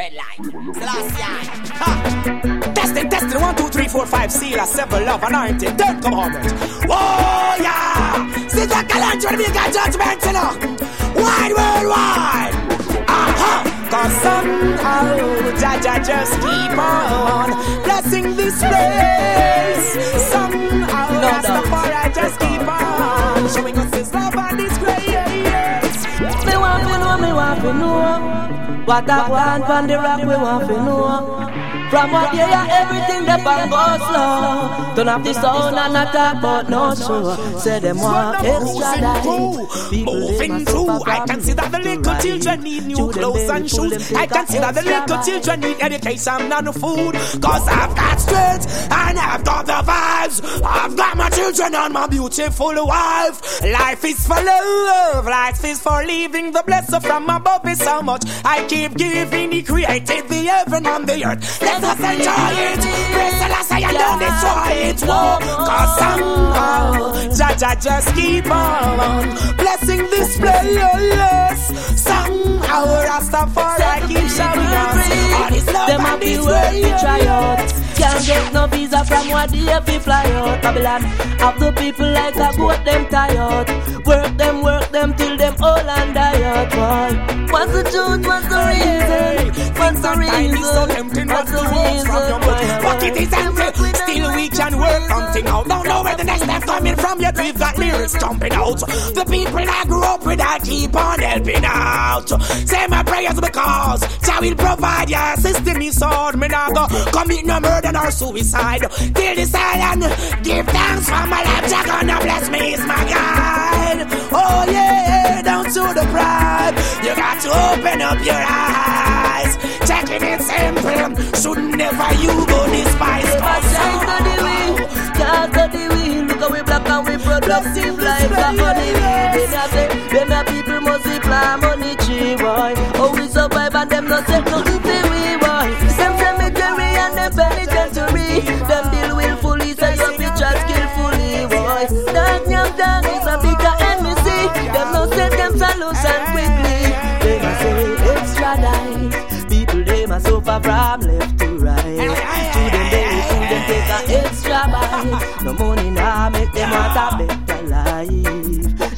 Red light. Celestia. Ha. Testing, testing. One, two, three, four, five. Seal, a seven, love, anointed. Third commandment. Whoa, oh, yeah. See the calendar we got judgment, you know. Wide, worldwide. Aha. Uh-huh. Cause somehow Jah Jah just keep on blessing this place. Somehow No Rastafari just keep on showing us What I want from the rock, we want to know From what you hear, everything that bang go slow Turn off the sound and not talk but no show Say them want extra life they Moving through, I can see that the little children need new clothes and shoes. I can see that the little children need education and food. Cause I've got strength and I've got the vibes. I've got my children and my beautiful wife. Life is for love, life is for living. The blessing from above is so much. I keep giving, He created the heaven and the earth. Let us enjoy it. Praise say and don't destroy it. Whoa, cause somehow, Jah Jah just keep on blessing this place. Somehow, Rastafari keep showing us all his love and happy his work try out. Can't get no visa from what they to fly out. Babylon have the people like a goat them tired. Work them, work them till them all and die out. Boy, what's the truth? What's the reason? What's the Sometimes it's so reason? What's not the to from your reason? Pocket is empty, still we can work something out. Don't know where the next step coming from yet. We've got lyrics jumping out. The people I grew up with, I keep on helping out. Say my prayers because Jah will provide your system is sword. Me not go commit no murder nor suicide. Till the island, give thanks for my life. Jah gonna bless me is my guide. Oh yeah, down to the pride. You got to open up your eyes. Checking it simple. Should never you go despise. Never shine to the wheel, can't to the wheel. Look how we black and we productive life like honey bee. Them a say, them a people be money tree, boy. Oh, we survive and them not say nothing from left to right. To them belly food them take a extra bite. No money now make them want a better life.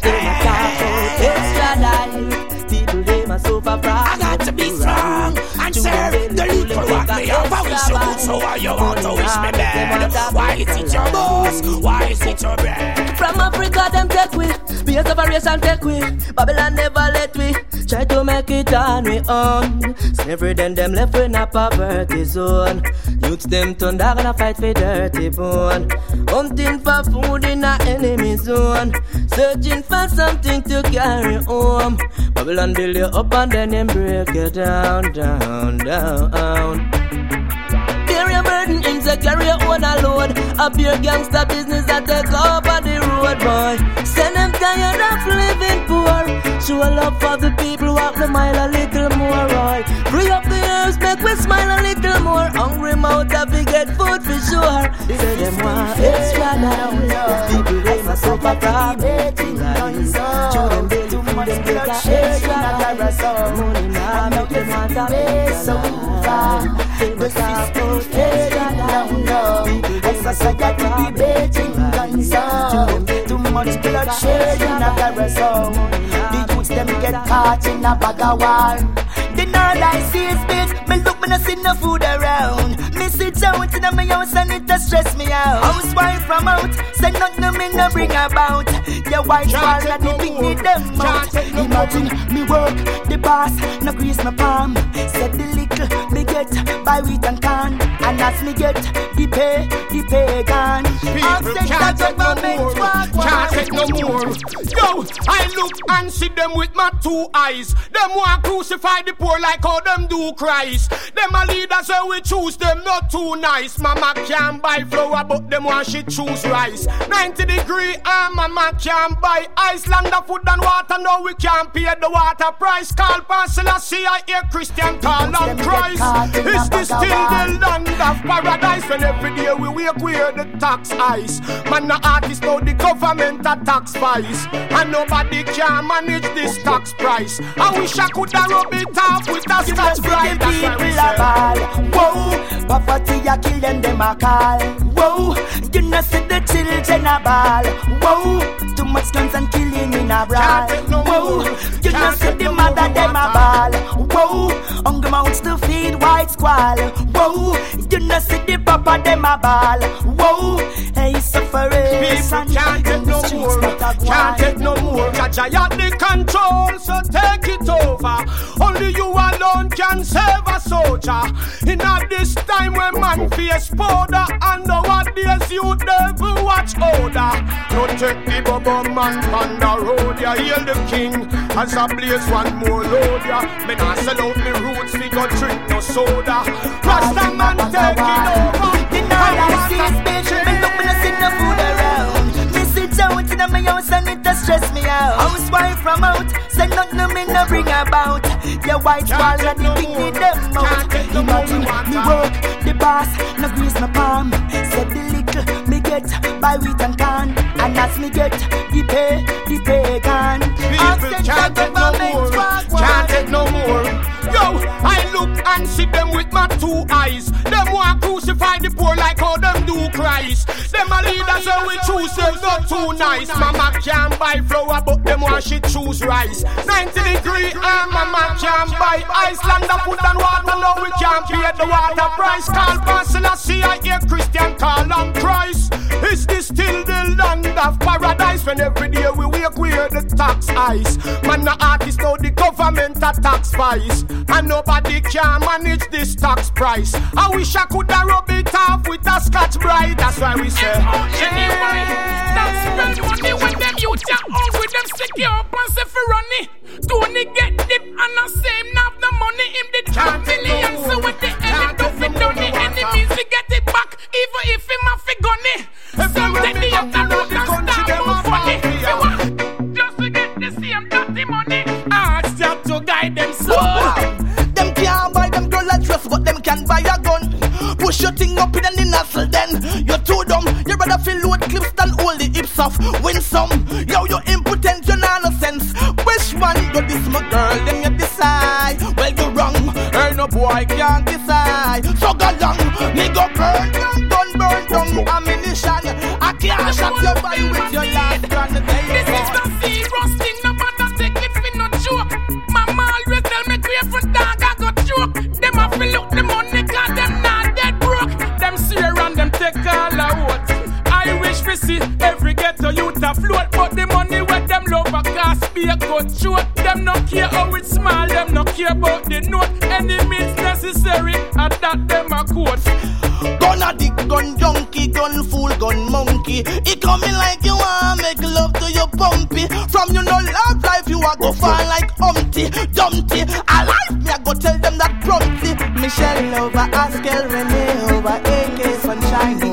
They must talk about extra life. People they must suffer from I got to be strong and serve the little what me have. I wish you could, so why you want to wish me bad? Why is it your boss? Why is it your bread? From Africa, them take we. Be a separation take we. Babylon never let we. Try to make it on we own. Slavery then them left in a poverty zone. Youths them turn dog and a fight for dirty bone. Hunting for food in a enemy zone. Searching for something to carry home. Babylon build you up and then them break you down, down, down. Bear your burden, insect, carry your own load. A pure gangster business that take over the road, boy. Send them tired of living poor. Show a love for the people, walk the mile a little more, right? Free up the earth, make we smile a little more. Hungry mouth, to get food for sure. Say them want extra now. People, they must suffer from lies. Show them belly food, them take a extra. Money now, make them want a better. They must food, extra life. People, they must suffer from betting lies. Too much bloodshed in a carousel. The youths them get caught in a bag of war. The all I see is big. Me look, me no see no food around. Sit out in my house and it stress me out. Housewife from out, say nothing me no bring about. Your wife fall and the big need them out. Imagine me work, the boss, no grease my palm. Said the little me get by wheat and corn. And as me get the pay, the pay gone. People can't take no more. Can't take no more. Yo, I look and see them with my two eyes. Them want crucify the poor like how them do Christ. Them a leaders so we choose them not too nice. Mama can't buy flour but them want she choose rice. 90 degree and mama can't buy ice. Land of food and water no we can't pay the water price. Call Pastor see I hear Christian call on Christ. Is this still the land of paradise when every day we wake where the tax ice. Man, the artist know the government a tax price. And nobody can manage this tax price. I wish I could have rub it off with a Scotch-Brite. That's why we say. Whoa, poverty a kill them, them a call. Whoa, you know see the children a ball. Whoa, too much guns and killing in a brawl. Whoa, you know see the mother them a ball. Whoa, hungry mouths to feed white squall. Whoa, you know see the papa them a ball. Whoa, hey suffering. People can't take no more, can't take no more. Jah Jah you the control, so take it over. Only you alone can save a soldier. In all this time when man face powder, and nowadays you devil watch order. Don't take the bubble man on the road, ya heal the king. As I blaze one more load, ya. Me not sell out me roots, me go drink no soda. Rasta man taking over. Deny house and it does stress me out. Housewife from out, say nothing me no bring about. Your white wall and the thing with them out. Imagine me work, the boss, no grease my palm. Said the little me get by wheat and corn, and as me get the pay, the pay can. People can't take no more, can't take no more. Yo, I look and see them with my two eyes. Them crucify the poor like how them do Christ. Them a leaders so we choose them not too nice. Mama can't buy flour, but them want she choose rice. 90 degree and mama can't buy Iceland the food and water. No, we can't pay the water price. Call Pastor, hear Christian call on Christ. Is this still the land of paradise? When every day we wake, we hear the tax ice. Man, the artist know the government a tax vice. And nobody can manage this tax price. I wish I could have rub it off with a Scotch-Brite. That's why we say. Anyway, that's spend money when them youth are hungry, them stick you up and say for runny. Tony get dip and I say him have the money, him did half million. So when the enemy do fi done the enemies, get it back, even if him a fi gunny. Eh. Some take the up the road and start move funny. Just to get the same dirty money. Ask to guide. Them her no boy can't decide. So go long, me go burn down, gun burn down ammunition. I can't shot your body with your last gun. This is the serious thing, no matter take it for no joke. Mama always tell me crave for dog, I got joke. Them a fi look the money, cause them not dead broke. Them swear and them take all a vote. I wish we see every ghetto youth afloat, but the money where them love a cost be a good short. Them no care how it's small, them no care about the note. Monkey. He coming like you want make love to your pumpy. From you no love life, you a go fall like Humpty, Dumpty. Alive, me I go tell them that promptly. Michelle over Askel, Renee over AK, Sunshine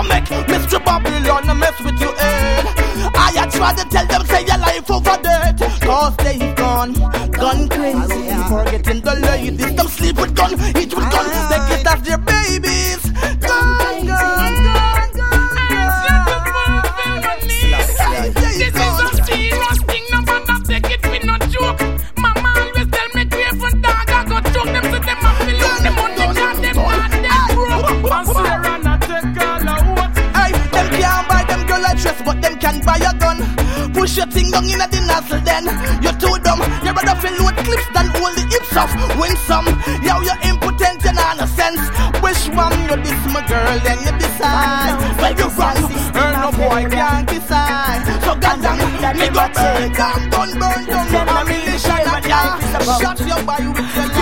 No make Mr. Babylon mess with your head. Eh? I a try to tell them say your life over dead. Cause they gone, gone crazy. Forgetting the ladies, them sleep with gun, eat with gun. They get Down in the nozzle, then you're too dumb. You rather fill load clips than hold the hips off. Win some, yo, you're impotent, you not no sense. Which one you this, my girl, then you decide. Well, you're wrong, her no boy can't decide. So goddamn, that them a take. Gun burn down your ammunition and ya shot your boy with your You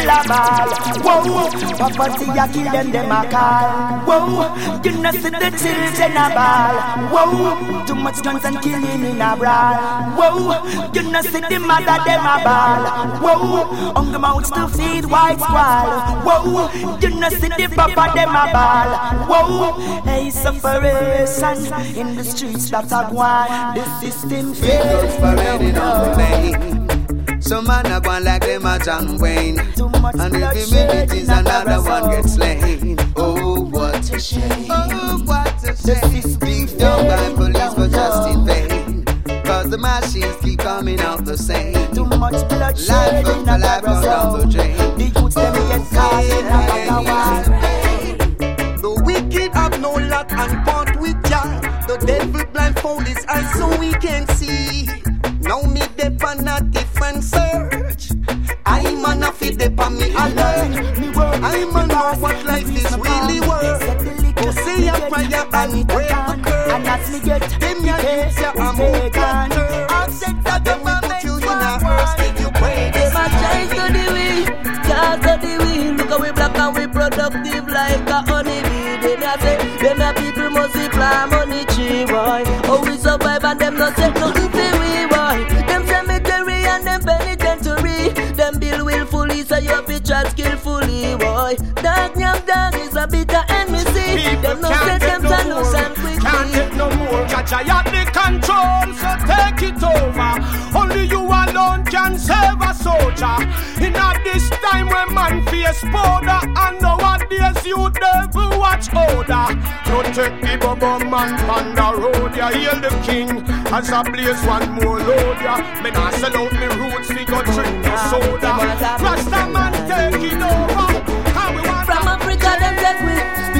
people a ball. Whoa, poverty a kill them, them a call. Whoa, you know see the children a ball. Whoa, too much guns and killing in a brawl. Whoa, you know see the mother them a ball. Whoa, hungry mouths to feed white squall. Whoa, you know see the papa them a ball. Whoa, hey separation in the streets that are gone. The system fails. Some man a gone like them a John Wayne. And every minute is another one gets slain. Oh, what a shame. Oh, what a shame. Being done by police but just in vain. Cause the machines keep coming out the same. Too much bloodshed Life in a to life barrel down the drain. The youths them get caught in a. The wicked have no luck and part with Jah. The devil blindfold his eyes so we can see. Now me dep on a different search. I'm on a fit dep on me alert. I'm on know what life is really worth. Oh, say a prayer and break the curse. And as me get Them ya Dog yam dog is a bitter enemy. Them no them to lose and Can't take no more. Jah Jah, you have the control, so take it over. Only you alone can save a soldier. In a this time when man face powder, and nowadays you devil watch order. Don't take the bubble man on the road, ya hail the king. As I blaze one more load, ya. Me nah sell out me roots, we go drink the ah, soda. Rasta man take it over.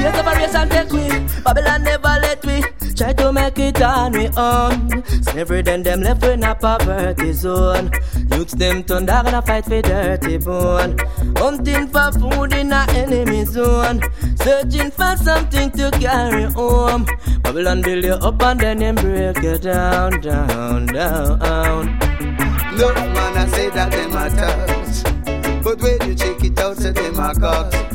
We. Race and take we. Babylon never let we. Try to make it on we own. Slavery then them left in a poverty zone. Youths them turn dog and a fight for dirty bone. Hunting for food in a enemy zone. Searching for something to carry home. Babylon build you up and then them break you down, down, down. Look man I say that them a touch But when you check it out say them a cocks Them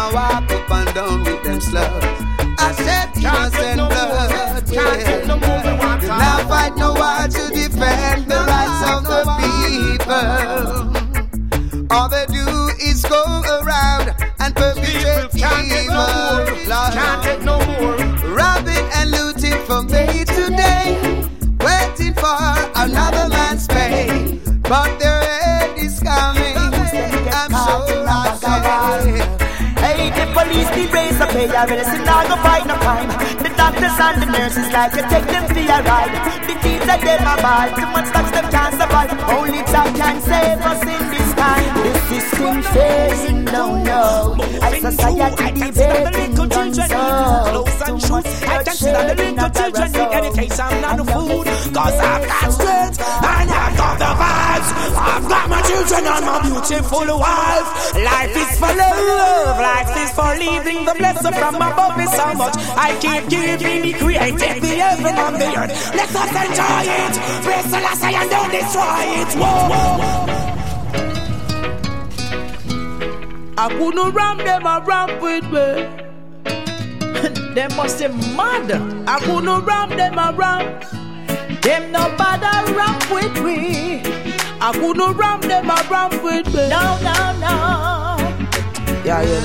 a walk up and down with them slugs I said innocent no blood take no more. We want Them to- Now fight no war to defend the rights of the people All they do is go around and perpetrate can't take no more. evil Can't take no more. robbing and looting from day to day, waiting for another man's pay. But their end is coming. I'm sure I say. Hey, the police need raise the pay. I really not go fight no crime. The doctors and the nurses like to take them for a ride. The kids are them a ball. Too much thugs them can't survive. Only Jah can save us in this time. The system failing, no, no. As society debating on Clothes and shoes. I can see that the little children need education and food. Cause I've got strength and I've got the vibes. I've got my children and my beautiful wife. Life is for love, life is for living. The blessing from above is so much. I keep giving the created the heaven and the earth. Let us enjoy it. Praise the last and don't destroy it. Whoa. I couldn't ram them a ramp with me. them must be mad. I couldn't ram them a ramp. Them no bother ramp with me. I couldn't ram them a ramp with me. No, no, no. Yeah, yeah.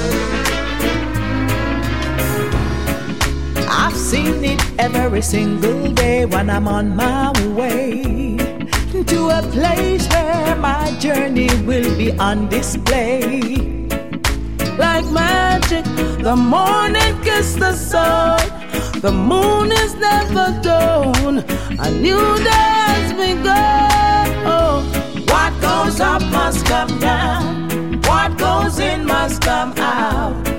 I've seen it every single day when I'm on my way to a place where my journey will be on display like magic. The morning kiss the sun. The moon is never done. A new day has begun. Oh, what goes up must come down. What goes in must come out.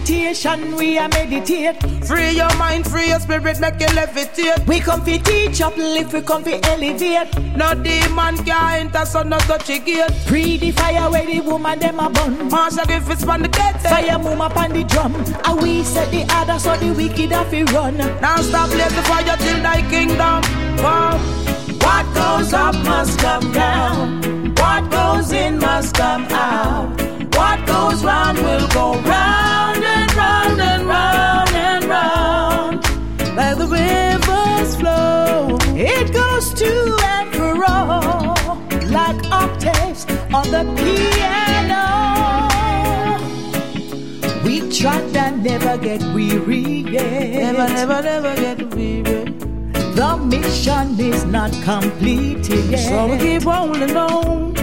Meditation, we are meditate. Free your mind, free your spirit, make you levitate. We come fi teach, uplift, we come fi elevate. No demon can enter, so no touch it gate. Pre the fire where the woman them a bun. Master give it's on the gate. Fire move up on the drum. And we set the other so the wicked have to run. Now stop blaze the fire till thy kingdom come. What goes up must come down. What goes in must come out. What goes round will go round round and round and round. Like the rivers flow, it goes to and fro like octaves on the piano. We trot and never get weary. Yet. Never, never, never get weary. The mission is not completed yet. So we keep rolling on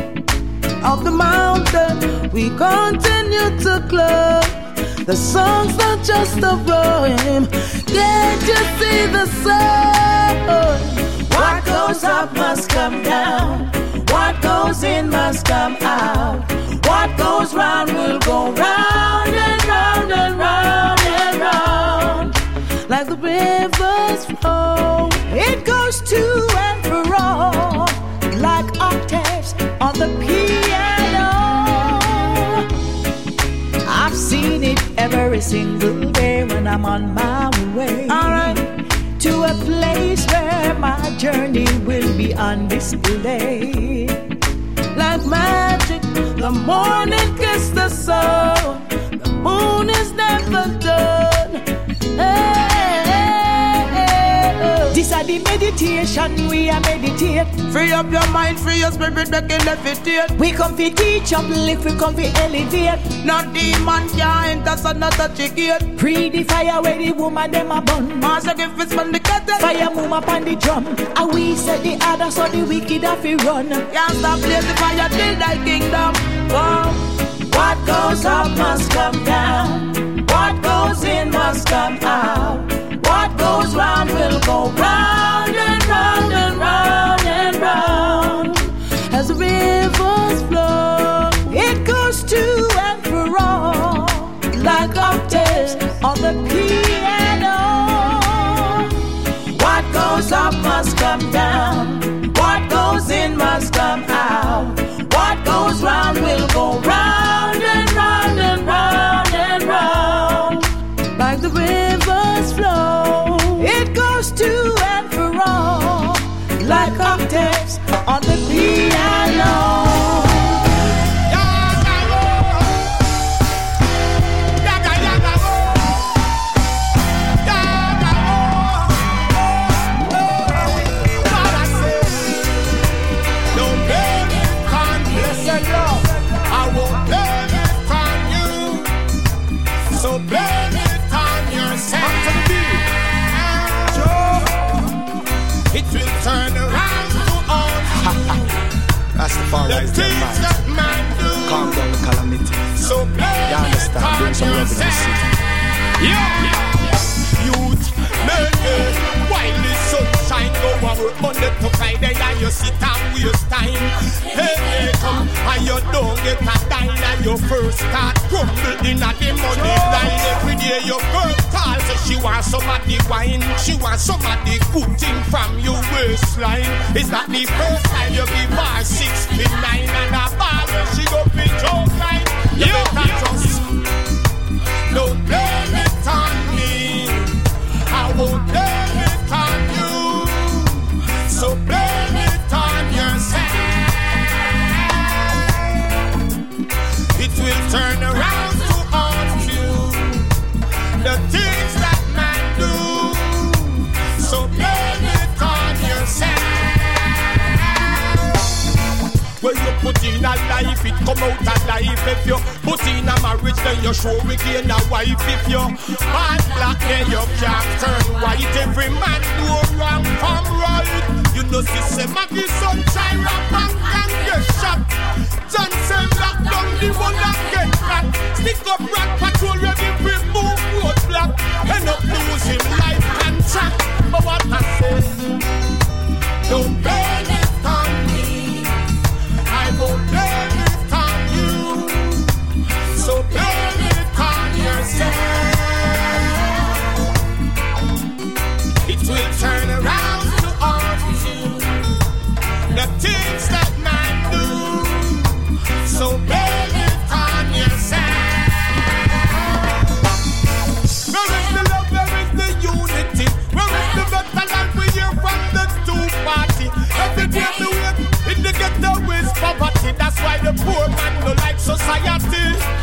up the mountain. We continue to climb. The song's not just a rhyme. Can't you see the sun? What goes up must come down. What goes in must come out. What goes round will go round and round and round and round. Like the rivers flow, it goes to and fro like octaves on the piano. I've it every single day when I'm on my way. Alright. To a place where my journey will be on display. Like magic, the morning kiss the sun. The moon is never done. Hey. This are the meditation we are meditate. Free up your mind, free your spirit, make it levitate. We come fi teach, uplift, we come fi elevate. No demon can enter, so no touch it gate. Pre the fire where the woman them a bun. Master give it's from the kettle. Fire move up on the drum. And we set the other so the wicked have to run. Can't stop blaze the fire till thy kingdom come. What goes up must come down. What goes in must come out. What goes round will go round and round and round and round. As the rivers flow, it goes to and fro like octaves on the piano. What goes up must come down. What goes in must come out. What goes round will go round and The things that man do. Calm down the calamity. So you understand? Bring some the city. Yeah. Youth, make it. While sunshine go and work Monday to Friday and you sit and waste time. Hey, hey, come and you don't get a dime and you first start crumble in a the money line. Every day your girl calls so she wants some of the wine. She wants some of the good thing from your waistline. Is that the first time you give her six feet nine and a ball she go fit joke line? You better just don't in a life, it come out alive. If you put in a marriage, then you sure we gain a wife. If you bad black, then you can't turn white. Every man do wrong from right. You know, system of the sunshine, rap and get shot. Johnson lock down the one that get back. Stick up rat patrol, ready for move roadblock. End up losing life and track. But what I say, don't blame the things that man do. So bear it on yourself. Where is the love? Where is the unity? Where is the better that we hear from the two party? Every day we in the ghetto is poverty. That's why the poor man no like society.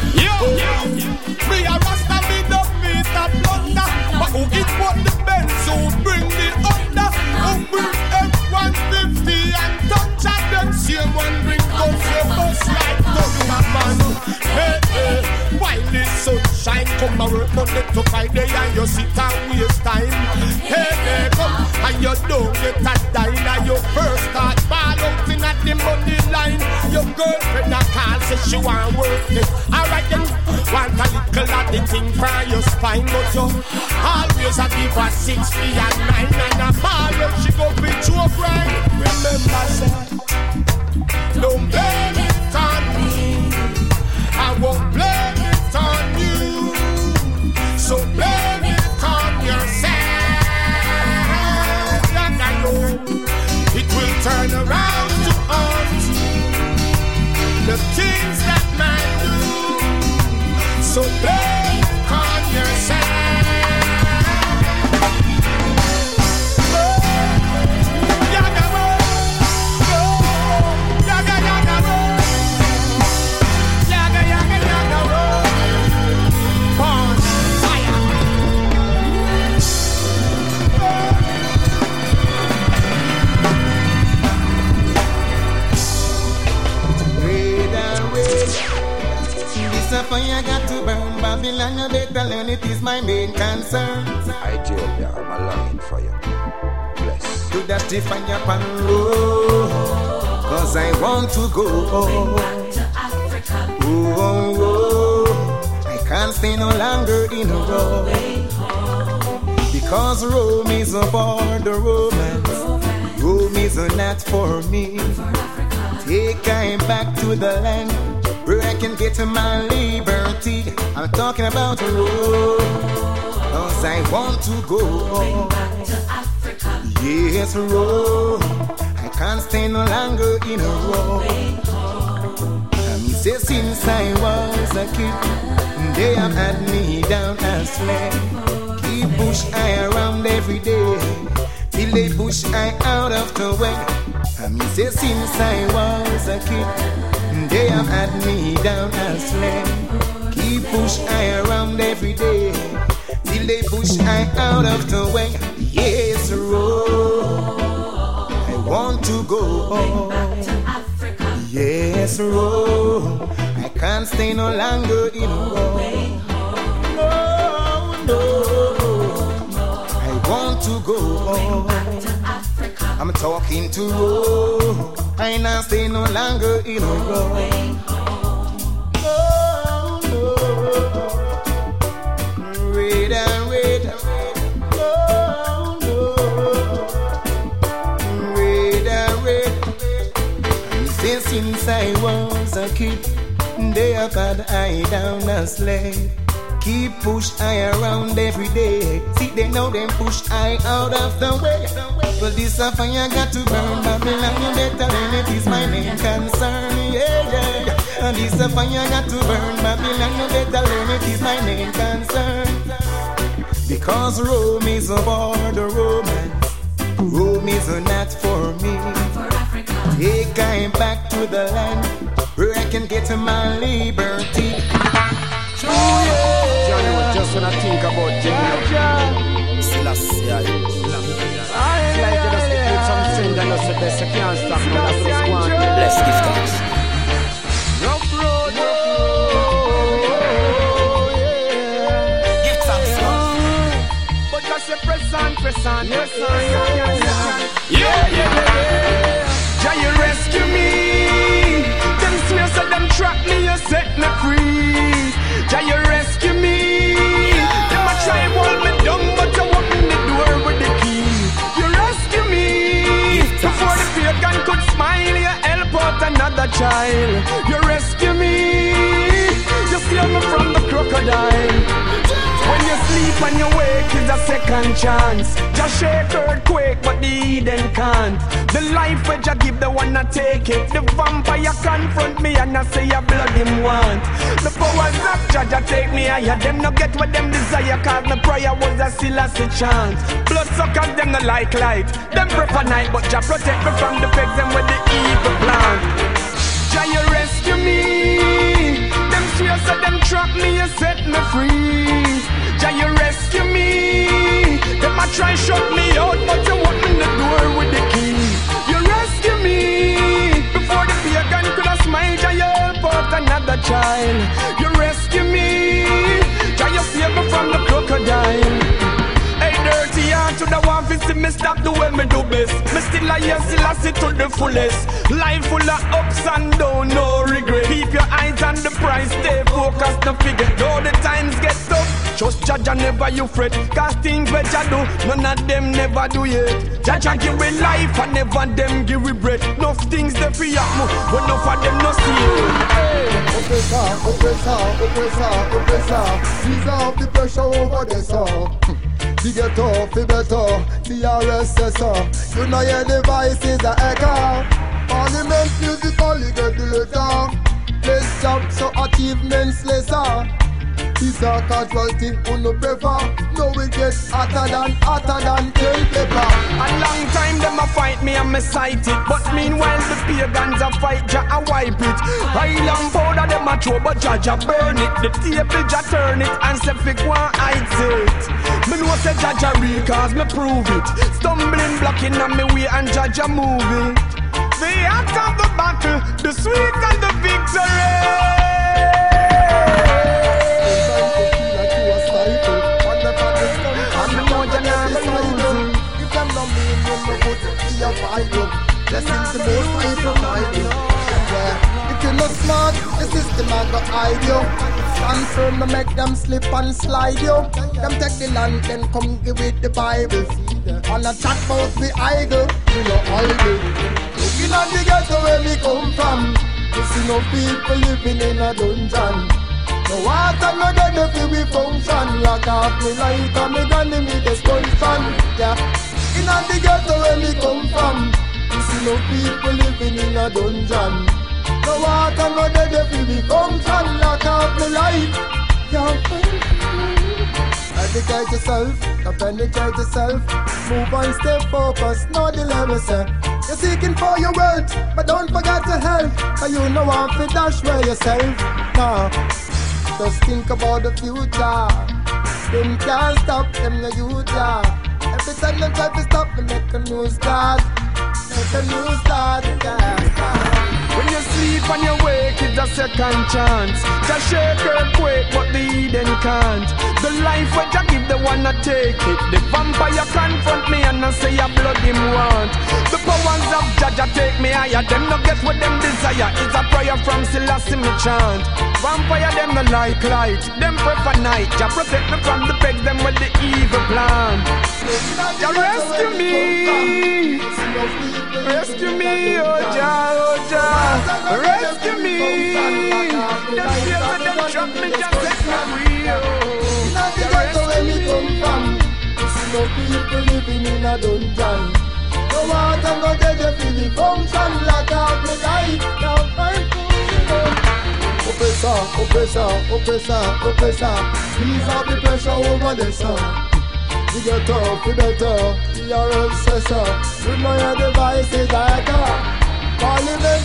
Get to fight there and you sit and waste time. Hey, hey, come and you don't get a dime. Now you first start ball at the money line. Your girlfriend a call say she want work it. Alright then, want a little of the thing for your spine, but you always a give her six feet and nine and a ball out she go be your grind. Remember, say, don't blame it on me. I won't blame around to. The things that man do. So a fire got to burn. Babylon, you better learn it is my main concern. Ethiopia, I'm a longing for you. Bless. To that fire pan road. Cause I want to go. Oh, oh, oh. I can't stay no longer in a row. Because Rome is a border romance. Rome is not for me. Take I back to the land I can get my liberty. I'm talking about Rome. Cause I want to go. back to Africa. Yes, Rome. I can't stay no longer in a row. Me say since I was a kid, they have had me down as slave. Keep push I around every day, till they push I out of the way. And me say since I was a kid, they have had me down as slave. Keep push I around every day, till they push I out of the way. Yes, road. I want to go. Yes, row. I can't stay no longer in row. No, no. I want to go. I'm talking to row. I not stay no longer in a row. Oh, and oh, and. Since since I was a kid, they have had I down a slave. Keep push I around every day. See they know them push I out of the way. But this a fire got to burn Babylon. You better learn it is my main concern. Yeah, yeah. And this a fire got to burn Babylon. You better learn it is my main concern. Because Rome is a border romance. Rome is not for me. Take I back to the land where I can get my liberty. Johnny, just when I think about Jimmy, Selassie, I like you just eat some sin, then you say this, you can't stop, no, that's what's going on. Bless, give thanks. Rough road, yeah. Give thanks, But just say press on, press on, press on, yeah, yeah, yeah, yeah. Jah, you rescue me. Them swear so them trap me, you set me free. Jah, you rescue me. Them a try hold me down, but you open the door with the key. You rescue me. Before the pagan could smile, you help out another child. You rescue me. You save me from the crocodile. When you sleep and you wake is a second chance. Just shake earthquake, but the Eden can't. The life which I give, the one I take it. The vampire confront me and I say I blood him want. The powers of judge I take me higher. Them no get what them desire, cause the prayer was a still as a chance. Blood suckers, them no like light. Them prefer night, but Jah protect me from the pigs and with the evil plan. Jah, you rescue me. Fears so them trap me, you set me free. Jah, you rescue me. Best. Me still a yes, still a sit to the fullest. Life full of ups and downs, no regret. Keep your eyes on the prize, stay focused, no figure. Though the times get tough, just judge and never you fret. Cause things which I do, none of them never do yet. And give me life and never them give me bread. Enough things they up, but enough of them no see it. Hey. Oppressor, oppressor, oppressor, oppressor. Ease off the pressure over the song. The ghetto, the better, the RSS. You know your device is a echo. Parliament musically get the letter. Less job, so achievements lesser. It's a casualty who no prefer. No we get hotter than, hotter than tail paper. A long time them a fight me and me sight it. But meanwhile the pagans a fight, ja a wipe it. Island powder them a throw, but Jah Jah burn it. The table ja turn it and say fi go and hide it. Me know say Jah Jah real cause me prove it. Stumbling blocking on me way and Jah Jah move it. The act of the battle, the sweet and the victory. Blessings the most I provide you. Yeah. If you're not smart, the system I go hide you. Stand firm, no make them slip and slide you. Them take the land, then come give it the Bible. On a chat about the idol, we no idol. Looking at the ghetto where we come from, you see no people living in a dungeon. No water, no dead if we function. Lock off me light and me granny me fan. Yeah, in the ghetto where we come from, you see no people living in a dungeon. No water, no dead if we function. Lock off me light. Yeah, Educate yourself, penetrate yourself. Move on, stay focused, no dilemma, sir. You're seeking for your wealth, but don't forget to help. Cause you know I'm dash where yourself. No, just think about the future. Them can't stop them, the youth, yeah. Every time they try to stop me, make a new start. Make a new start, sleep and you wake, it's a second chance. Just shake earthquake, but the Eden can't. The life where I give, the one I take it. The vampire confront me and I say I blood him want. The powers of Jah Jah take me higher. Them no get what them desire. It's a prayer from Selassie me chant. Vampire them no like light. Them prefer night. Jah protect me from the pegs them with the evil plan. Jah rescue me. Rescue me, oh Jah, oh Jah. Rescue me. Them that them trap me just set me free. Oh. The ghetto where me come from, see no people living in a dungeon. No water, no dead, you feel the function. Lock out me light, now find food. Oppressor, oppressor, oppressor, oppressor. Please have the pressure over the sun. We get up, we better, are obsessor. With my devices, I got. Parliament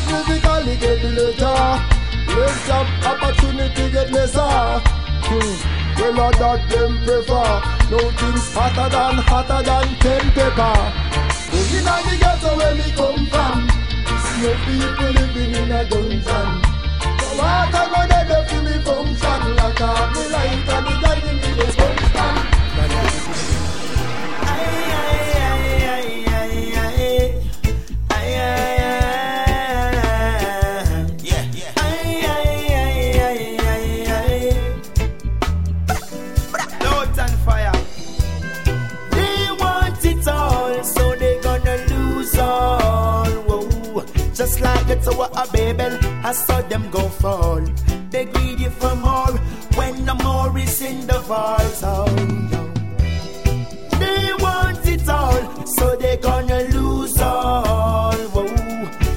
the letter. Lift up opportunity get lesser. Hmm. Well, all that them prefer. No things hotter than hotter than ten pepper. Looking at the ghetto where me come from. No people living in a dungeon. What am I gonna do me function? Like a me light and the guy in me The Tower of Babel, I saw them go fall. They greedy for more when the more is in the vault. They want it all, so they gonna lose all. Whoa.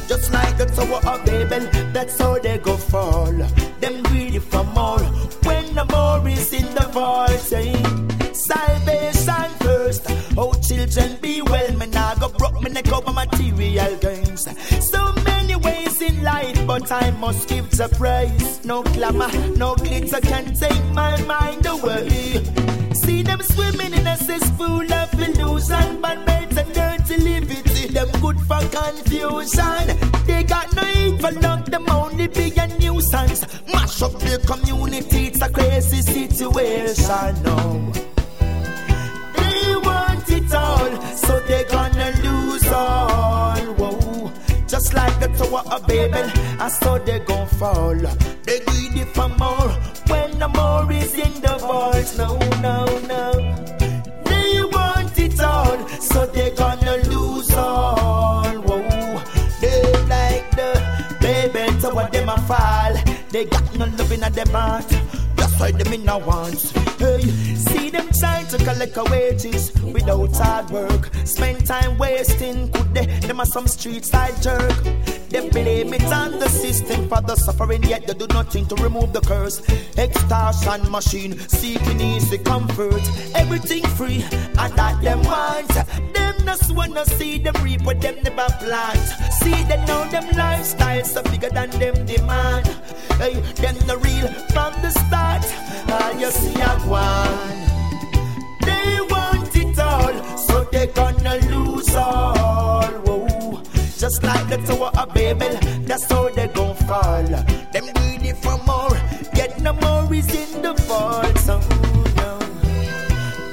Just like the Tower of Babel, that's how they go fall. Them greedy for more when the more is in the vault. Eh? Salvation first. Oh, children, be well. Me nah go broke me neck over material gains. So light, but I must give the praise. No glamour, no glitter can take my mind away. See them swimming in a cesspool of illusion, but made and dirty See Them good for confusion. They got no need for love, them only be a nuisance. Mash up the community, it's a crazy situation. No. They want it all, so they gonna lose all. Whoa the Tower of Babel, I saw they gon' fall. They greedy for more when the more is in the vault. No, no, no. They want it all, so they gonna lose all. Whoa, they like the Babel Tower, them a fall. They got no loving at their heart. That's why them in a want. Hey, them trying to collect our wages without hard work. Spend time wasting. Could they? Them are some street side jerk. They blame it on the system for the suffering, yet they do nothing to remove the curse. Extortion machine seeking easy comfort. Everything free, and that them want. Them just wanna see them reap what them never plant. See them know them lifestyles so bigger than them demand. Hey, them the real from the start. All you see a one. They want it all, so they gonna lose all. Whoa. Just like the Tower of Babel, that's how they gon' fall. Them greedy for more, yet no more is in the vault. So no.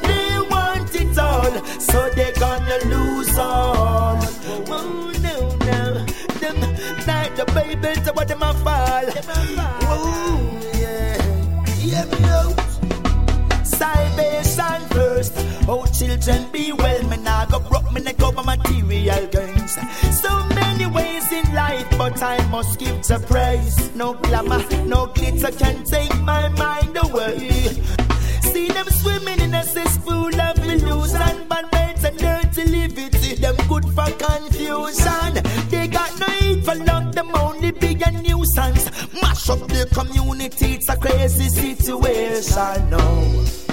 They want it all, so they gonna lose all. No no, like the Babel Tower, them a fall. Oh yeah, hear me out. Salvation first. Oh, children, be well. Me nah go broke, me neck over material gains. So many ways in life, but I must give the praise. No glamour, no glitter can take my mind away. See them swimming in a cesspool of illusion, bad mates and dirty liberty. Them good for confusion. They got no need for love, them only big and nuisance. Mash up the community, it's a crazy situation. No.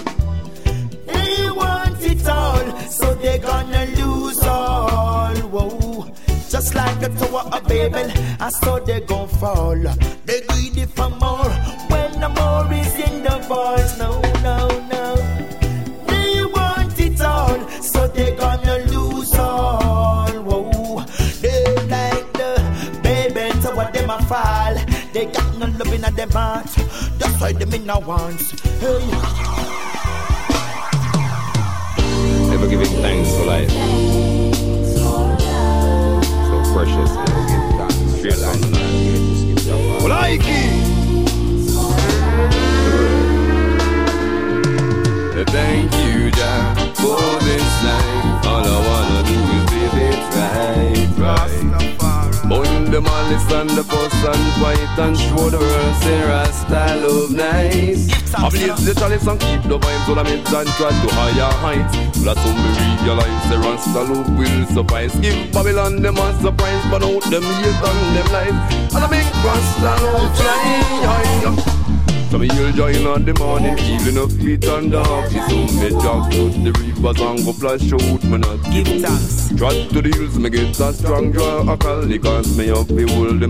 The Tower of Babel, I saw they gon' fall. They greedy for more when the more is in the vault. No, no, no. They want it all, so they gonna lose all. Whoa. They like the Babel Tower, them a fall. They got no loving at them heart. That's why them in a want. Hey. Ever giving thanks for life. Precious, Thank you, Jah, for this life. All I wanna Burn the malice and the fuss and fight and show the world say Rasta love nice. I believe the chalice and keep the vibes on the mids and try to higher heights. That's when we realize the Rasta love will suffice. Give Babylon them a surprise, but out them hate and them lies. And I make Rasta love fly. So me will join on the morning, healing up feet and dogs. So me jog to the rivers and go flash out, me not give thanks. Trot to the hills, me get a strong draw a call, cause me up the whole the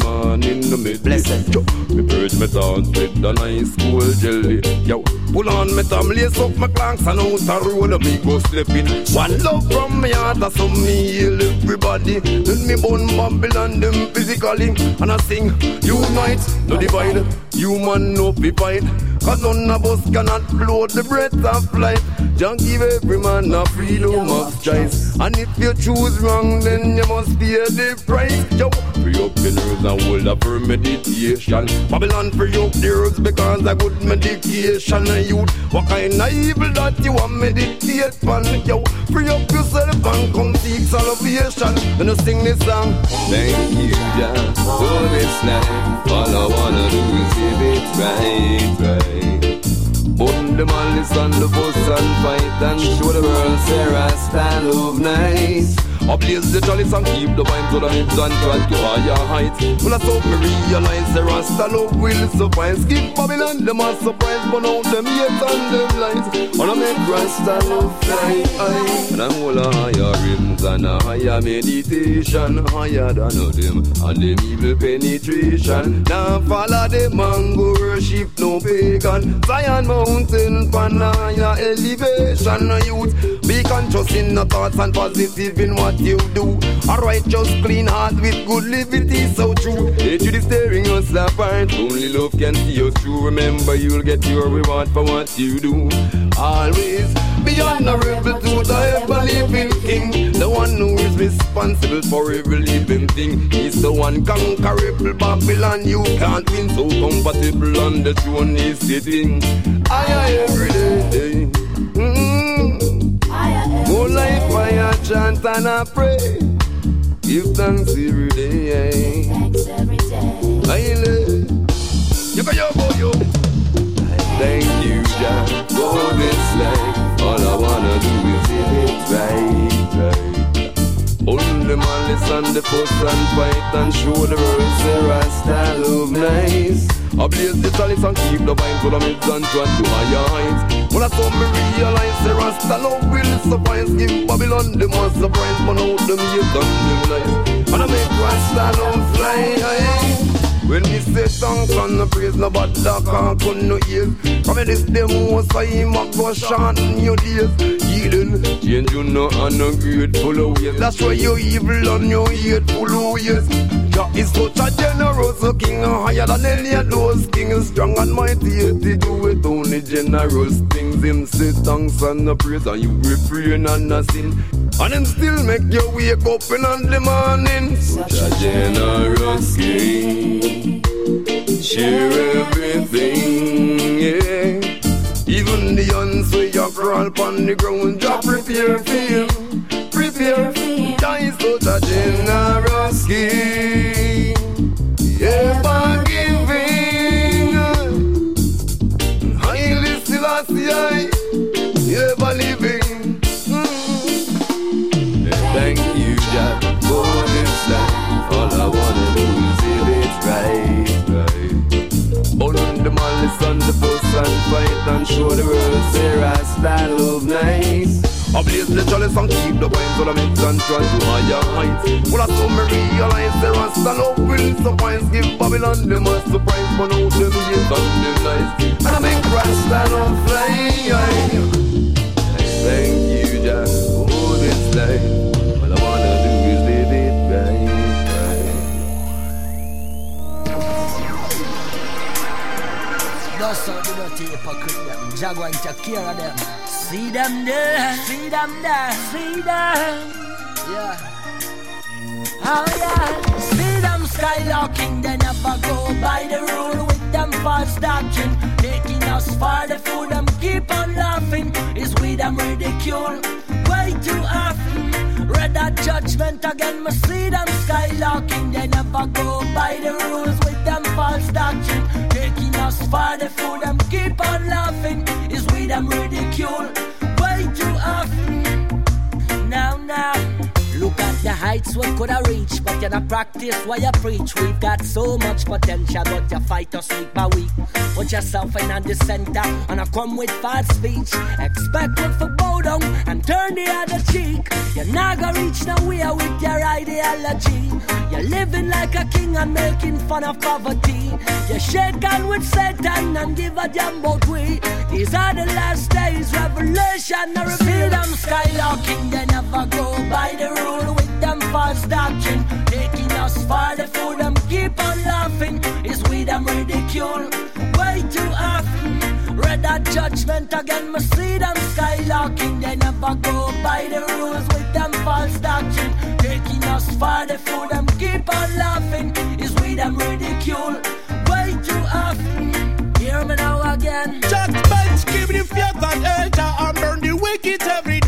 in the mid. Blessed. Me purge me thoughts with the nice cool jelly. Yo, pull on me thumb, lace up my clanks and out the road, me go slipping. One love from me heart, that's so me heal everybody. Then me bone Babylon them physically, and I sing, unite, no divide, human no be fight. Cause none of us cannot blow the breath of life. Just give every man a freedom of choice. And if you choose wrong, then you must pay the price. Yo, free up the nerves and hold up for meditation. Babylon free up the herbs because a good medication. And youth, what kind of evil that you want meditate on? Yo, free up yourself and come seek salvation. When you sing this song, thank you, Jah, for this life. All I wanna do is live it right, right. Malice and the fuss and fight and show the world say Rasta love nice. Ablaze the chalice and keep the vibes to the heads and try to higher heights. When I saw me realize the Rasta love will suffice. Give Babylon them a surprise, but now them hate and them lies. And I make Rasta love fly high. And I'm all higher rims and a higher meditation, higher than all them and them evil penetration. Now follow them and go worship no pagan. Zion mountain, pan higher elevation. Youth, be conscious in the thoughts and positive in what you do. A righteous, clean heart with good liberty, so true. Hate you staring us apart. Only love can see us through. Remember, you'll get your reward for what you do. Always be honorable to the ever living King, the one who is responsible for every living thing. He's the one unconquerable Babylon. You can't win so comfortable on the throne is sitting. I every day. Life I chant and I pray. Give thanks every day. Thanks every day. I live. Yo, go, yo. Thank you, Jah, for this life. All I wanna do is live it right. The and the fuss and fight and show the world say Rasta love nice. I blaze the chalice and keep the vines full of mids and try to higher heights. When I saw me realize the Rasta love will surprise. Give Babylon the most surprise, but out them hate and them lies. And I make Rasta love fly. When me say thanks and no praise, no bad dog can't come no ears. Come in this demo, so him a go short in your days. Healing, change you no and of ways. That's why you evil and you hateful ways. Jah is such a generous king, higher than any of those kings. Strong and mighty, he do it only generous things. Him say thanks and no praise, and you refrain and no sin. And him still make you wake up in the morning. Such a generous king share everything, yeah. Even the ants where you crawl upon the ground, just prepare for you, prepare for you. Die such a generous king, yeah, forgiving. Highly still I see, yeah, believing. Mm. Thank you, Jah, for this life. All I wanna do is live it right the malice and the fuss and fight and show the world say Rasta love nice. I blaze the chalice and keep the wine so the mix and try to higher heights. Well, I saw me realize the Rasta love will suffice. Give Babylon the most surprise, but out them years and them lies. And I make Rasta love fly. Thank you, Jah, for this life. Dust out the dirty hypocrite them. Jaguar take care of them. See them there, see them there, see them. Yeah. Oh yeah. See them skylarking, they never go by the rule with them false doctrine. Taking us far the food, them keep on laughing. Is we them ridicule way too often. Read that judgment again, me see them skylarking, they never go by the rules with them false doctrine Taking us for the food, them keep on laughing. Is we them ridicule way too often. Now, now. Look the heights we could have reached, but you not practice what you preach. We've got so much potential, but you fight us week by week. Put yourself in at the center, and I come with fast speech. Expect what for bow down and turn the other cheek. You're not gonna reach nowhere with your ideology. You're living like a king and making fun of poverty. You shake on with Satan and give a damn about we. These are the last days, revelation, I reveal them skylarking. They never go by the rule with them false doctrine. Taking us far, the fool them keep on laughing. Is we them ridicule way too often. Read that judgment again, me see them skylarking. They never go by the rules with them false doctrine. Taking us far, the fool them keep on laughing. Is we them ridicule way too often. Hear me now again. Judgment, give the fear that and burn the wicked every day.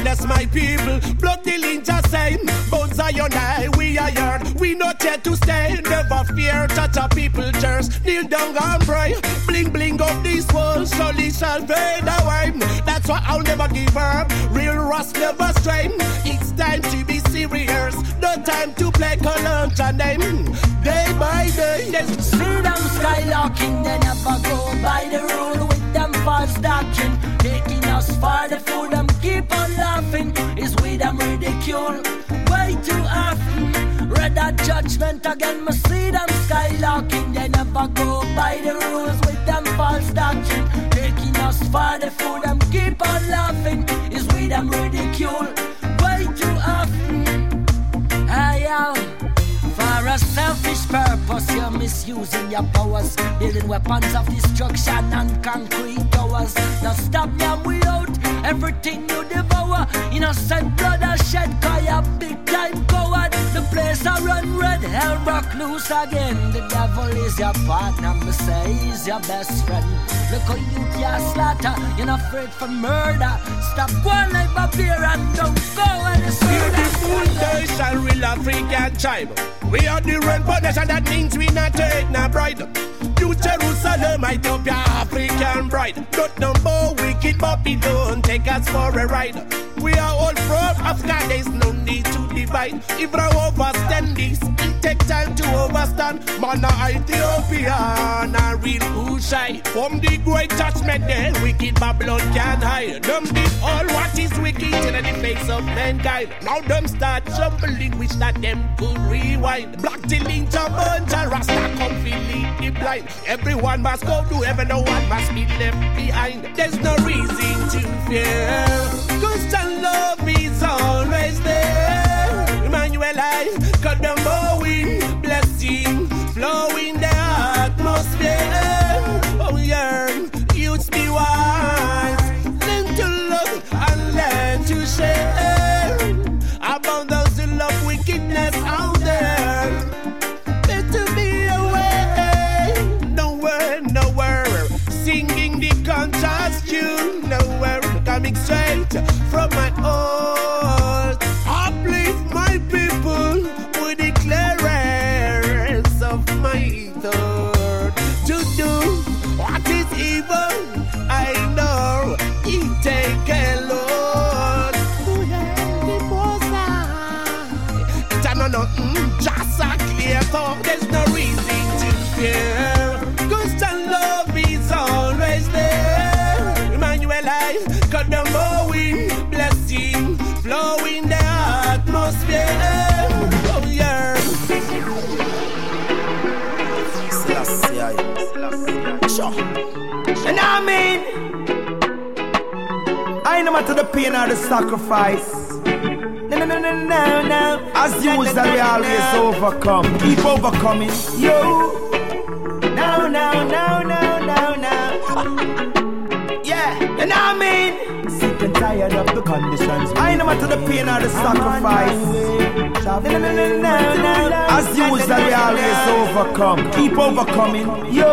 Righteousness, my people. Blood the lynch same. Bones I, we are here. We not yet to stay. Never fear. Touch a people just kneel down and pray. Bling bling of this world, slowly shall fade away. That's why I'll never give up. Real rust never stray. It's time to be serious. No time to play Columbian name. Day by day. See them skylarking, they never go by the rule with false doctrine. Taking us far, the food them keep on laughing. Is we them ridicule way too often. Read that judgment again, me see them skylarking. They never go by the rules with them false doctrine. Taking us far, the food them keep on laughing. Is we them ridicule way too often. Hey, yo. A selfish purpose, you're misusing your powers, building weapons of destruction and concrete towers. Now stop them without everything you devour. Innocent blood are shed, cause you're big time coward. The place I run red hell rock loose again. The devil is your partner, me say he's your best friend. Look how you can slaughter, you're not afraid for murder. Stop going like barbarian, don't go and it's Beautiful nation, real African tribe. We are the rent nation, that means we not take no bride. New Jerusalem, Ethiopia, African bride. Not no more wicked, but don't take us for a ride. We are all from Africa, there's no need to divide. If I overstand this, it takes time to overstand. Man, Ethiopia, a real Kushai. From the great judgment there, wicked Babylon can't hide. Them did all what is wicked in the face of mankind. Now them start troubling, wish that them could rewind. Black into bunch and Rasta come feeling the blind. Everyone must go to heaven, no one must be left behind. There's no reason to fear. Cause from I no matter the pain or the sacrifice. No, no, no, no, no, no. As usual, we always overcome. Keep overcoming. Yo. No, no, no, no, no, no. yeah, and I mean, sick and tired of the conditions. I no matter the pain or the sacrifice. As usual, we always overcome. Keep overcoming. Yo.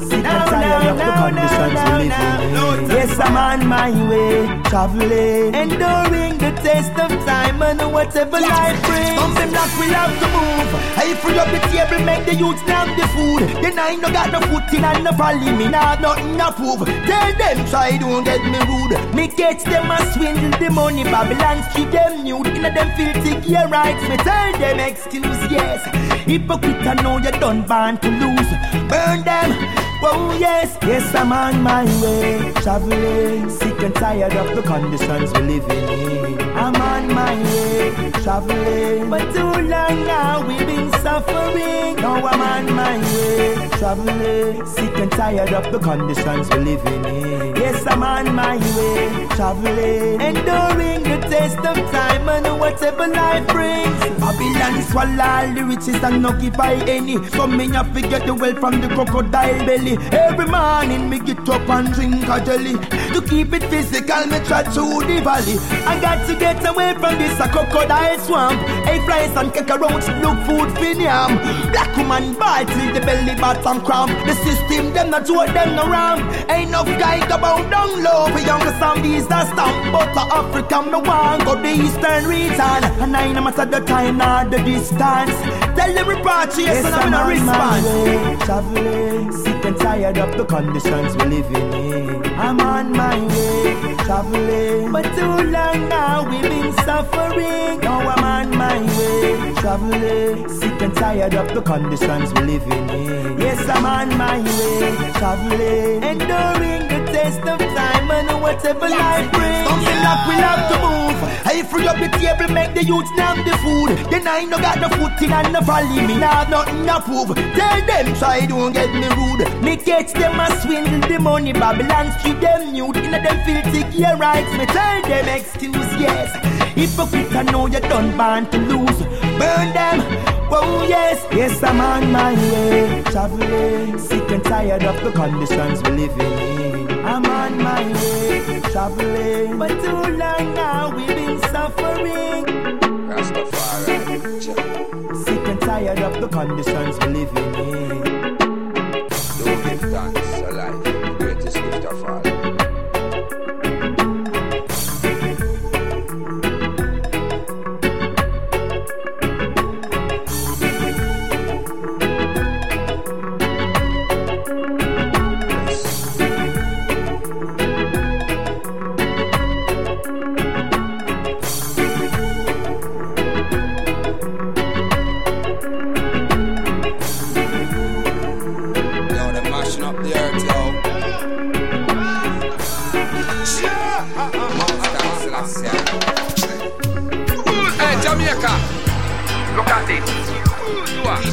Sick and tired of the conditions we live in. Yes, I'm on my way, traveling. Enduring test of time and whatever life brings. Something that we have to move. I free up the table, make the youths down the food. Then I no got no footing and no folly. Me have nothing to prove. Tell them try don't get me rude. Me catch them a swindle the money. Babylon keep them nude. In them filthy gear rights. Me tell them excuse yes. Hypocrite I know you done born to lose. Burn them. Oh yes, yes I'm on my way, traveling, sick and tired of the conditions we living in. I'm on my way, traveling, but too long now we've been suffering. Now I'm on my way, traveling, sick and tired of the conditions we living in. Yes I'm on my way, traveling, enduring the test of time and whatever life brings. Babylon swallow all the riches and occupy any. So me have to get the wealth from the crocodile belly. Every morning me get up and drink a jelly. To keep it physical me try through the valley. I got to get away from this a crocodile swamp. Hey flies and cockroach look food for yam. Black woman ball till the belly bottom cramp. The system them not what them no ram Ain't enough guy go bound down low For younger zombies that stamp But the African me want go the eastern region. And I no matter the time nor the distance. Tell them report yes, yes and I'm in a response. Traveling, and tired of the conditions we live in. I'm on my way, traveling, but too long now we've been suffering. Now I'm on my way, traveling, sick and tired of the conditions we live in. Yes, I'm on my way, traveling, enduring the test of time and whatever life brings. Something like we have to move. I free up the table, make the youths name the food. Then I no got no footing and no valley, me nah nothing to prove. Tell them try don't get me rude. Me catch them a swindle the money, Babylon keep them nude. In them filthy gear rights, me tell them excuse yes. Hypocrite, I know you done born to lose. Burn them. Oh yes, yes I'm on my way, traveling, sick and tired of the conditions we live in. I'm on my way, traveling, but too long now we've been suffering. Rastafari. Sick and tired of the conditions we live in. Eh? Don't give thanks alive,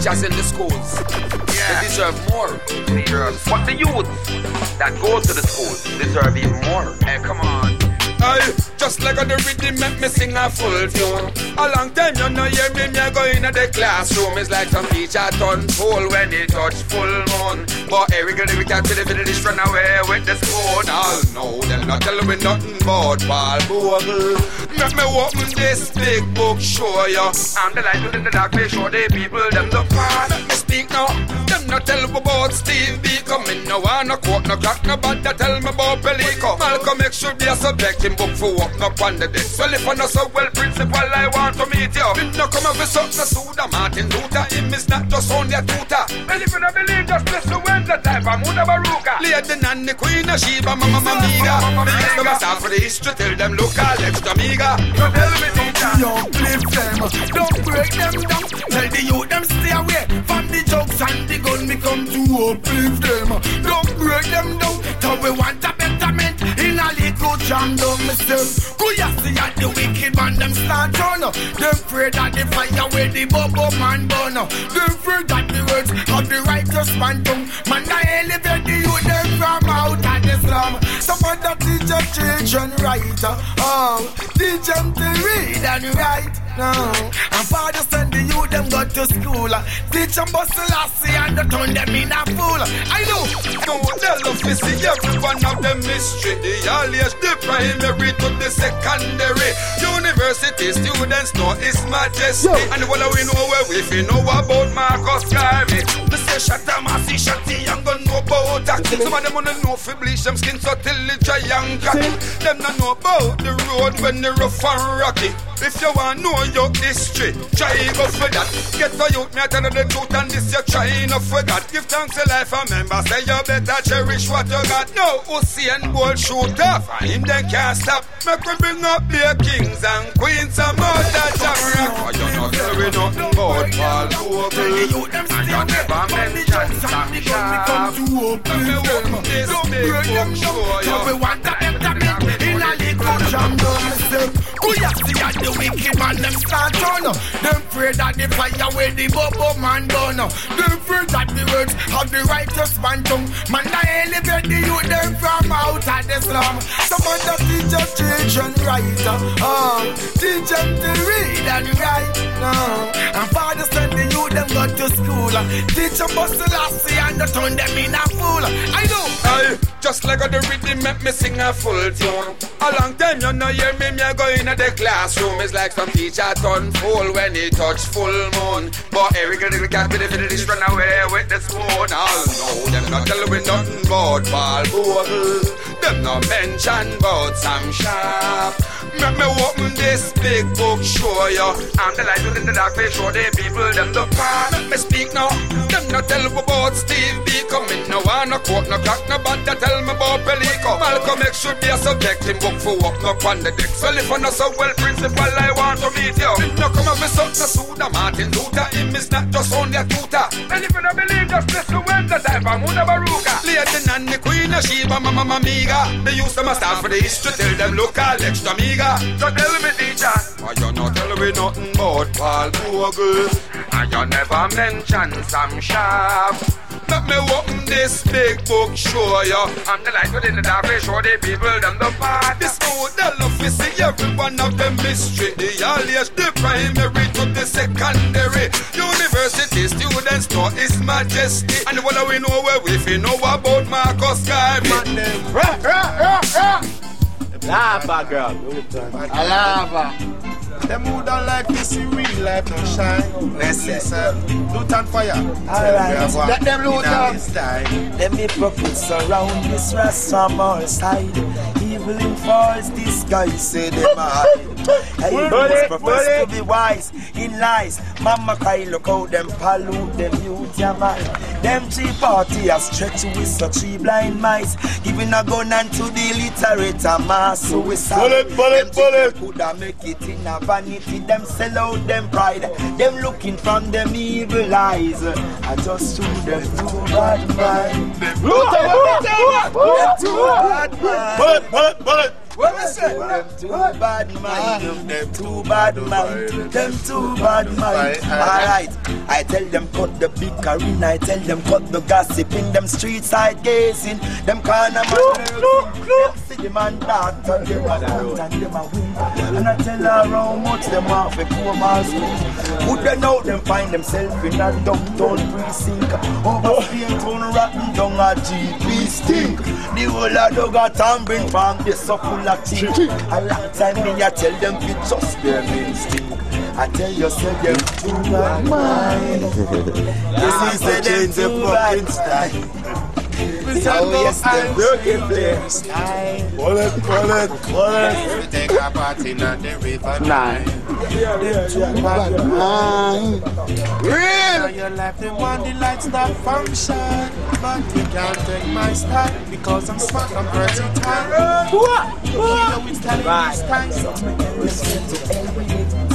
Teachers in the schools, they deserve more. But the youth that go to the schools deserve even more. Hey, come on. Aye, just like on the rhythm make me sing a full tune. A long time you know hear me, me a go in the classroom. It's like some teacher turn full when he touch full moon. But every girl we can't see the finish run away with the spoon. All know they'll not tell me nothing but Paul Bogle. Make me open this big book, show you. I'm the light within the dark, make sure the people them far. Let me speak now. Them not tell about Steve B. Coming no one, no quote, no crack, no. That tell me about Pelico. Malcolm X should be a subject in book for walk up on the deck. So if I know so well principle, I want to meet you. Did not come up with something Suda Martin Luther. Him is not just only a tutor. And if you don't believe, just listen when the type of Mutabaruka. Lady Nanny, Queen of Sheba, Mama Mamiga. Yes, the start for the history, tell them local, extra amiga. So tell me, teacher. Yo, lift them, don't break them down. Tell the youth them stay away from the jokes and the gun. Me come to uplift them, don't break them down. So we want a betterment little jam down myself. Go ya see at the wicked man them start turn. Them afraid that the fire where the bubble man burn. Them afraid that the words of the righteous man tongue. Man I elevate the youth them from out of the slum. Some of the teacher children right. Oh, teach them to read and write. No, and father send the youth them go to school. Teach them bust the lassie and the turn them in a fool. I know. No, they'll love to see every one of them mystery. The earliest, the primary to the secondary. University students know His Majesty. And what we know where we fi know about Marcus Garvey. Me say shut a massy shotty and go know about that. Some of them wanna know fi bleach them skin so till it dry and cocky. Them not know about the road when the rough and rocky. If you want know your history, try go for that. Get the youth, me I tell you the truth, and this you try enough for God. Give thanks to life, and remember, say you better cherish what you got. No, Usain Bolt shoot off, and him then can't stop. Make we bring up their kings and queens, some more that jam rock. Oh, you know, tell we nothing about Paul Bogle. And you never mention Sam Sharpe. Don't break them down, so we want a betterment in a little jam see at the wicked man them start turn Them afraid that the fire where the bubble man burn Them afraid that the words of the righteous man tongue. Man I elevate the youth them from out of the slum. Some of the teacher children right uh, Teach them to read and write no. And father send the youth them go to school Teach them bust the lassie and the turn them in a fool I know Aye, just like the rhythm make me sing a full tune. A long time you know hear me, me go in the classroom. It's like some teacher turn full when he touch full moon. But every little cat with the finish run away with the spoon. All know them not tell me nothing about Paul Bogle. Them no mention about Sam Sharpe. Make me open this big book, show you. I'm the light within the dark, face show the people them the part. Let me speak now. Them not tell me about Steve B. Coming no one, no quote, no crack, no bad. That tell me about Pelico. Malcolm X should be a subject in book for walk up on the if I know so well principle, I want to meet you. Did not come up with something Suda Martin Luther. Him is not just only a tutor. And if you don't believe, just listen when the type of Mutabaruka. Lady Nanny, Queen of Sheba, Mama Mamiga. They used to start for the history, tell them local, extra amiga. So tell me, teacher. Why you not tell me nothing about Paul Bogle? And you never mention Sam Sharpe. Let me open this big book, show you. I'm the light within the dark, show the people them the path. This school, they love to see every one of them mystery. The earliest, the primary to the secondary. University students know His Majesty. And what do we know where we know about Marcus Garvey? Man, Lava girl. Lava. Them who don't like to see real life don't shine. Listen, Lutan Fyah. Alright, Let them loot up. Them hypocrites surround this rest from all side. In false disguise, say them hide. Hey, Bullet, profess to be wise in lies. Mama cry, look how them pollute them youth, yeah man. Them three party are stretched with so three blind mice. Giving a gun unto the literate, a mass suicide. Bullet, bullet, bullet. Coulda make it in a vanity, them sell out them pride. Them looking from them evil eyes. I just shoot them too bad mind. Them Loot up, loot up. too bad mind. Bullet, bullet. What I say? Them too bad mind. Them too bad mind. Them too bad mind. Alright. I tell them cut the big arena. I tell them cut the gossip in them street side gazing. Them corner man nursing. Them see the man doctor. Them a out and them a win. And I tell her how much them want for poor man school. Would they know them find themselves in a downtown precinct? Over oh. Spain town rotten down a GP stink. The whole of dog a tumbling from the suckle chink. A long time me I tell them fi just their instinct. I tell you say them too bad mind. This is the change of bad style. Oh yes, them broken players. Bullet, bullet, bullet. We take a party in the river Nine. Too bad mind. Real. Your life, them want the lights not function, but you can't take my style because I'm smart, I'm versatile. What? You know it's telling this time.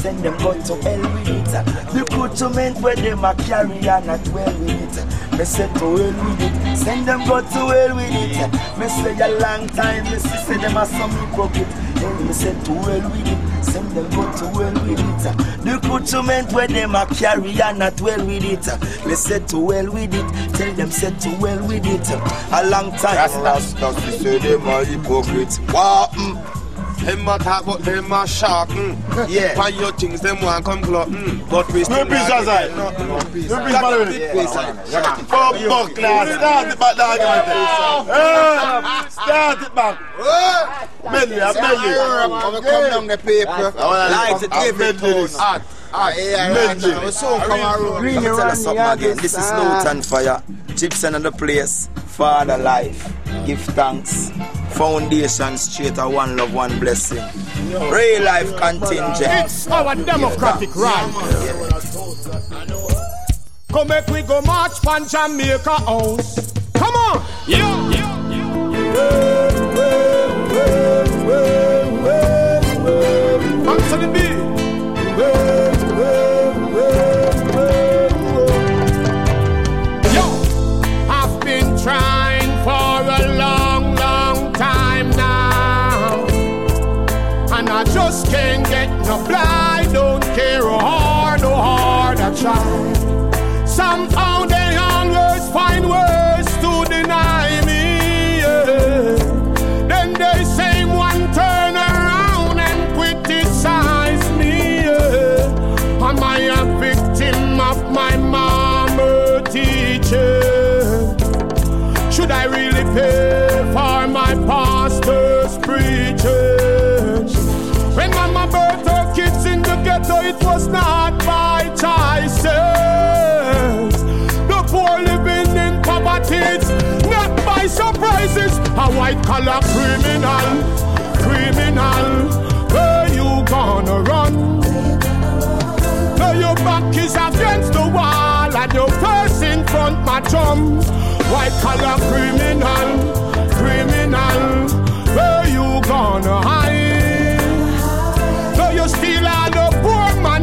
Send them go to hell with it. The recruitment where them a carry and not well with it. Me say to hell with it. Send them go to hell with it. Me say a long time. Me say them a some hypocrite. Hey, me say to hell with it. Send them go to hell with it. The recruitment where them a carry and not well with it. Me say to hell with it. Tell them say to hell with it. A long time. That's that's we say them are hypocrites. What? Mm. Them a talk but them a shark. Mm. Yeah. Why your things them want come close. Mm. But we still No peace, not Azai. get nothing. No peace. No peace, Got brother. a big peace, Azai. Oh, buck, now start it back, dog. Eh, Start it back. Medley, I'm Come medley. come down the paper. Light it, give it to this. Hot. Hot. Yeah, Medley. right. We soon come around. Let me tell you something again. This is Lutan Fyah. Gypsy and the place. Father life. Give thanks. Foundation straight a one love, one blessing. Real life contingent. It's our democratic right. Come make we go march pan Jamaica house. Come on, yo. Answer it was not by choices. The poor living in poverty, not by surprises. A white collar criminal, criminal, where you gonna run? Now your back is against the wall and your face in front my drum. White collar criminal, criminal, where you gonna hide?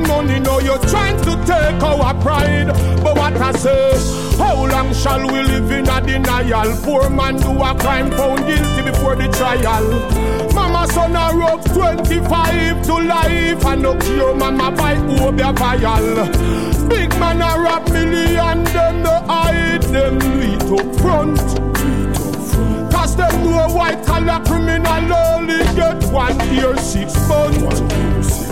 Money, now you're trying to take our pride. But what I say, how long shall we live in a denial? Poor man do a crime, found guilty before the trial. Mama son a rope 25 to life, and no cure mama buy Obeah vial. Big man a rob million, them no hide, them meet up front. Cause them know white collar criminal only get one year, six months.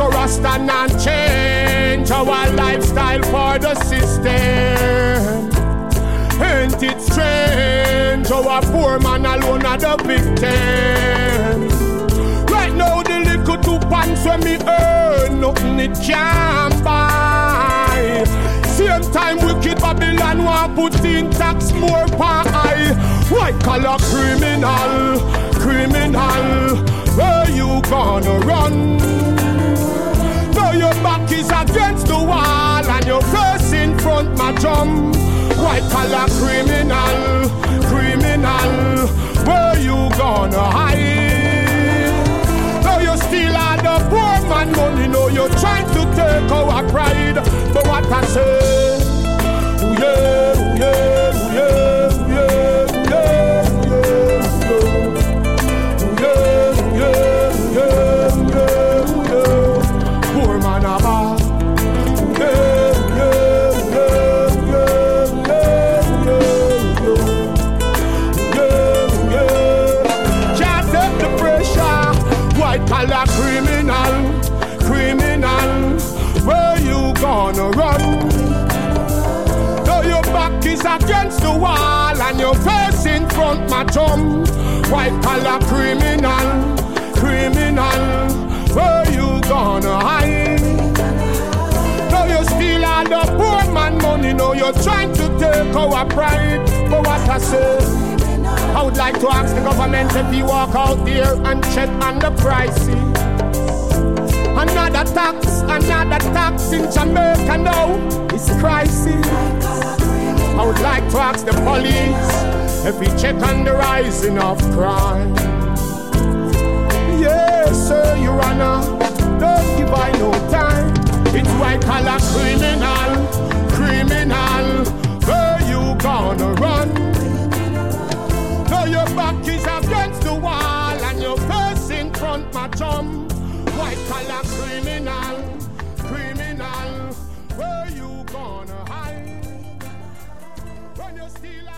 So Rasta not change our lifestyle for the system. Ain't But it's strange a poor man alone are the victim. Right now the little two pants when me earn, nothing it can buy. Same time wicked Babylon want put in tax more pie. White collar criminal, criminal. Where you gonna run? Back is against the wall and your face in front my drum. White collar criminal. Drum. White collar criminal, criminal. Where you gonna hide? Now you steal all the poor man money. Now you're trying to take our pride. But what I say, I would like to ask the government if you walk out there and check on the prices. Another tax, another tax in Jamaica now. It's crisis. I would like to ask the police Every check on the rising of crime. Yes, sir, Your Honor, don't give I no time. It's white collar criminal, criminal. Where you gonna run? Now your back is against the wall and your face in front my chum. White collar criminal, criminal. Where you gonna hide? Steal